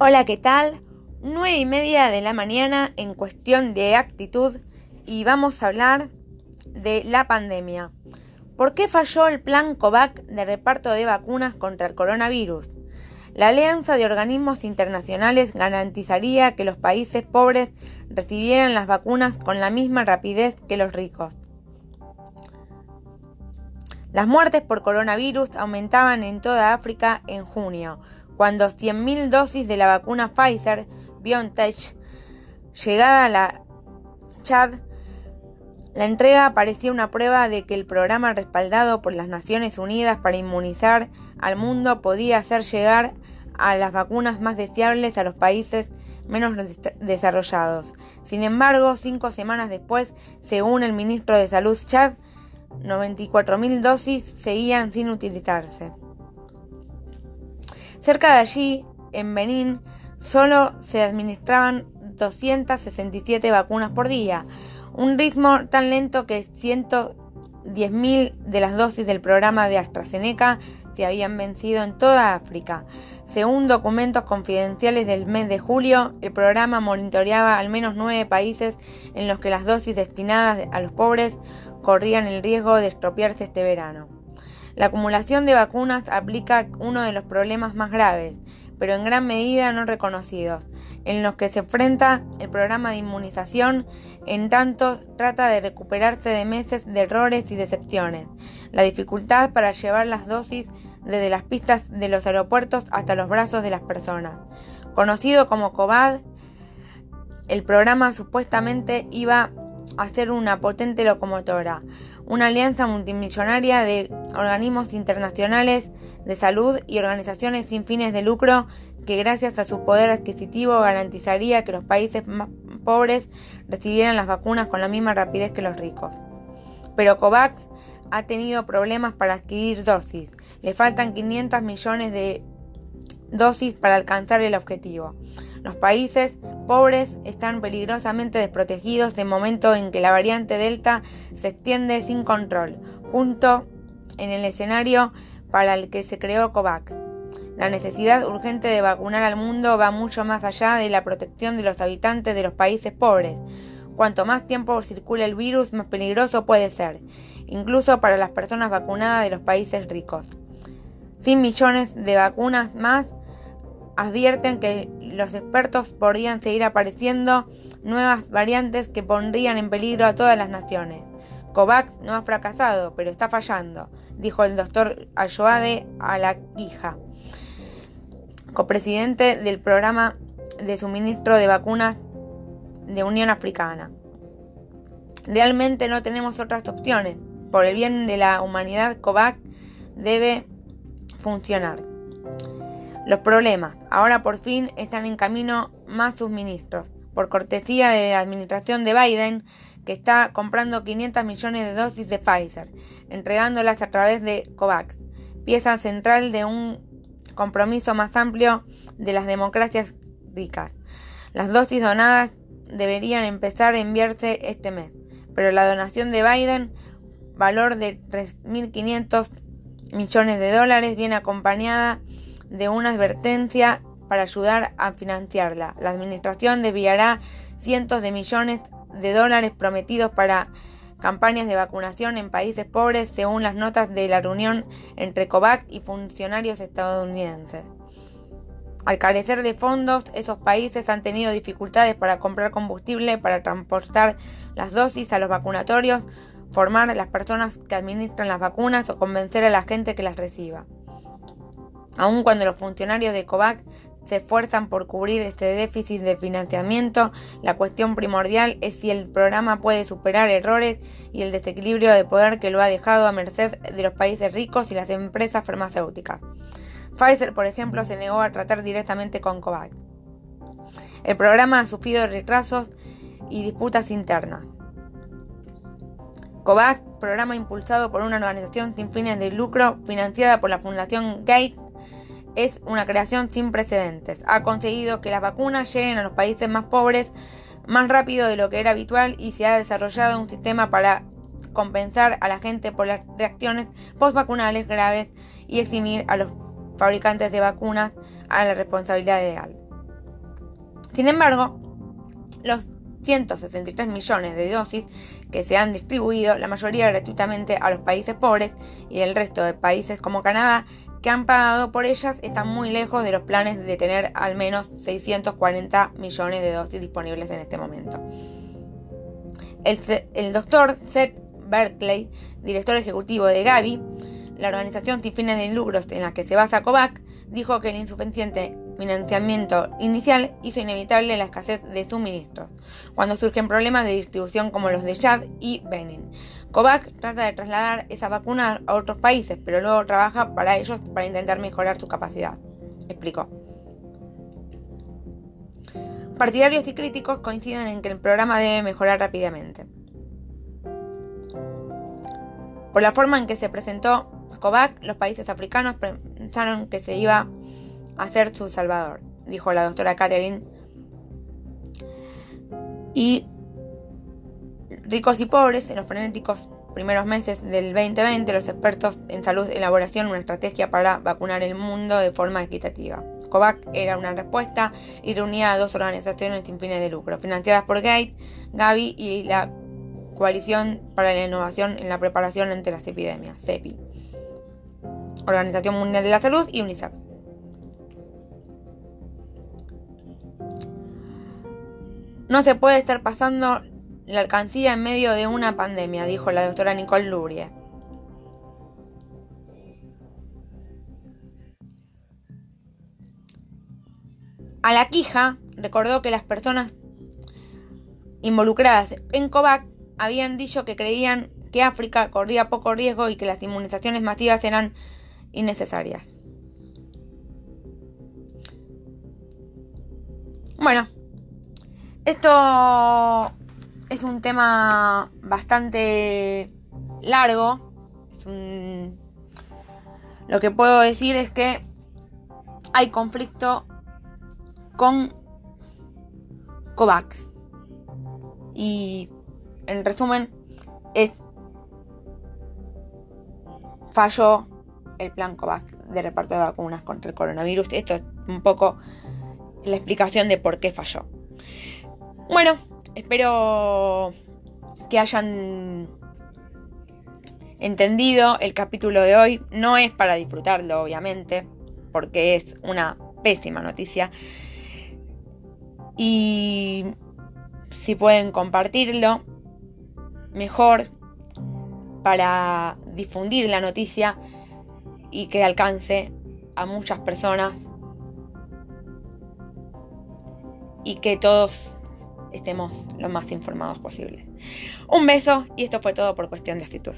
Hola, ¿qué tal? Nueve y media de la mañana en cuestión de actitud y vamos a hablar de la pandemia. ¿Por qué falló el plan COVAC de reparto de vacunas contra el coronavirus? La alianza de organismos internacionales garantizaría que los países pobres recibieran las vacunas con la misma rapidez que los ricos. Las muertes por coronavirus aumentaban en toda África en junio, cuando 100.000 dosis de la vacuna Pfizer BioNTech llegada a la Chad, la entrega parecía una prueba de que el programa respaldado por las Naciones Unidas para inmunizar al mundo podía hacer llegar a las vacunas más deseables a los países menos desarrollados. Sin embargo, cinco semanas después, según el ministro de Salud Chad, 94.000 dosis seguían sin utilizarse. Cerca de allí, en Benín, solo se administraban 267 vacunas por día, un ritmo tan lento que 110.000 de las dosis del programa de AstraZeneca se habían vencido en toda África. Según documentos confidenciales del mes de julio, el programa monitoreaba al menos nueve países en los que las dosis destinadas a los pobres corrían el riesgo de estropearse este verano. La acumulación de vacunas aplica uno de los problemas más graves, pero en gran medida no reconocidos, en los que se enfrenta el programa de inmunización, en tanto trata de recuperarse de meses de errores y decepciones, la dificultad para llevar las dosis desde las pistas de los aeropuertos hasta los brazos de las personas. Conocido como COVAD, el programa supuestamente iba a ser una potente locomotora, una alianza multimillonaria de organismos internacionales de salud y organizaciones sin fines de lucro que gracias a su poder adquisitivo garantizaría que los países más pobres recibieran las vacunas con la misma rapidez que los ricos. Pero COVAX ha tenido problemas para adquirir dosis. Le faltan 500 millones de dosis para alcanzar el objetivo. Los países pobres están peligrosamente desprotegidos en momento en que la variante Delta se extiende sin control, junto en el escenario para el que se creó COVAX. La necesidad urgente de vacunar al mundo va mucho más allá de la protección de los habitantes de los países pobres. Cuanto más tiempo circula el virus, más peligroso puede ser, incluso para las personas vacunadas de los países ricos. Sin millones de vacunas más, advierten que los expertos podrían seguir apareciendo nuevas variantes que pondrían en peligro a todas las naciones. COVAX no ha fracasado, pero está fallando, dijo el doctor Ayoade Alaquija, copresidente del programa de suministro de vacunas de Unión Africana. Realmente no tenemos otras opciones. Por el bien de la humanidad, COVAX debe funcionar. Los problemas. Ahora por fin están en camino más suministros. Por cortesía de la administración de Biden, que está comprando 500 millones de dosis de Pfizer, entregándolas a través de COVAX, pieza central de un compromiso más amplio de las democracias ricas. Las dosis donadas deberían empezar a enviarse este mes, pero la donación de Biden, valor de 3.500 millones de dólares, viene acompañada de una advertencia para ayudar a financiarla. La Administración desviará cientos de millones de dólares prometidos para campañas de vacunación en países pobres, según las notas de la reunión entre COVAX y funcionarios estadounidenses. Al carecer de fondos, esos países han tenido dificultades para comprar combustible, para transportar las dosis a los vacunatorios, formar a las personas que administran las vacunas o convencer a la gente que las reciba. Aun cuando los funcionarios de COVAX se esfuerzan por cubrir este déficit de financiamiento, la cuestión primordial es si el programa puede superar errores y el desequilibrio de poder que lo ha dejado a merced de los países ricos y las empresas farmacéuticas. Pfizer, por ejemplo, se negó a tratar directamente con COVAX. El programa ha sufrido retrasos y disputas internas. COVAX, programa impulsado por una organización sin fines de lucro financiada por la Fundación Gates, es una creación sin precedentes. Ha conseguido que las vacunas lleguen a los países más pobres más rápido de lo que era habitual y se ha desarrollado un sistema para compensar a la gente por las reacciones postvacunales graves y eximir a los fabricantes de vacunas a la responsabilidad legal. Sin embargo, los 163 millones de dosis que se han distribuido, la mayoría gratuitamente a los países pobres y el resto de países como Canadá que han pagado por ellas están muy lejos de los planes de tener al menos 640 millones de dosis disponibles en este momento. El, doctor Seth Berkeley, director ejecutivo de Gavi, la organización sin fines de lucros en la que se basa COVAX, dijo que el insuficiente financiamiento inicial hizo inevitable la escasez de suministros, cuando surgen problemas de distribución como los de Chad y Benin. COVAX trata de trasladar esa vacuna a otros países, pero luego trabaja para ellos para intentar mejorar su capacidad, explicó. Partidarios y críticos coinciden en que el programa debe mejorar rápidamente. Por la forma en que se presentó COVAX, los países africanos pensaron que se iba a ser su salvador, dijo la doctora Catherine. Y ricos y pobres, en los frenéticos primeros meses del 2020, los expertos en salud elaboraron una estrategia para vacunar el mundo de forma equitativa. COVAX era una respuesta y reunía a dos organizaciones sin fines de lucro, financiadas por Gates, Gavi y la Coalición para la Innovación en la Preparación ante las Epidemias, CEPI, Organización Mundial de la Salud y UNICEF. No se puede estar pasando la alcancía en medio de una pandemia, dijo la doctora Nicole Lurie. A la quija recordó que las personas involucradas en COVAX habían dicho que creían que África corría poco riesgo y que las inmunizaciones masivas eran innecesarias. Bueno, esto es un tema bastante largo. Lo que puedo decir es que hay conflicto con COVAX. Y en resumen, es falló el plan COVAX de reparto de vacunas contra el coronavirus. Esto es un poco la explicación de por qué falló. Bueno, espero que hayan entendido el capítulo de hoy. No es para disfrutarlo, obviamente, porque es una pésima noticia. Y si pueden compartirlo, mejor para difundir la noticia y que alcance a muchas personas y que todos estemos lo más informados posible. Un beso y esto fue todo por cuestión de actitud.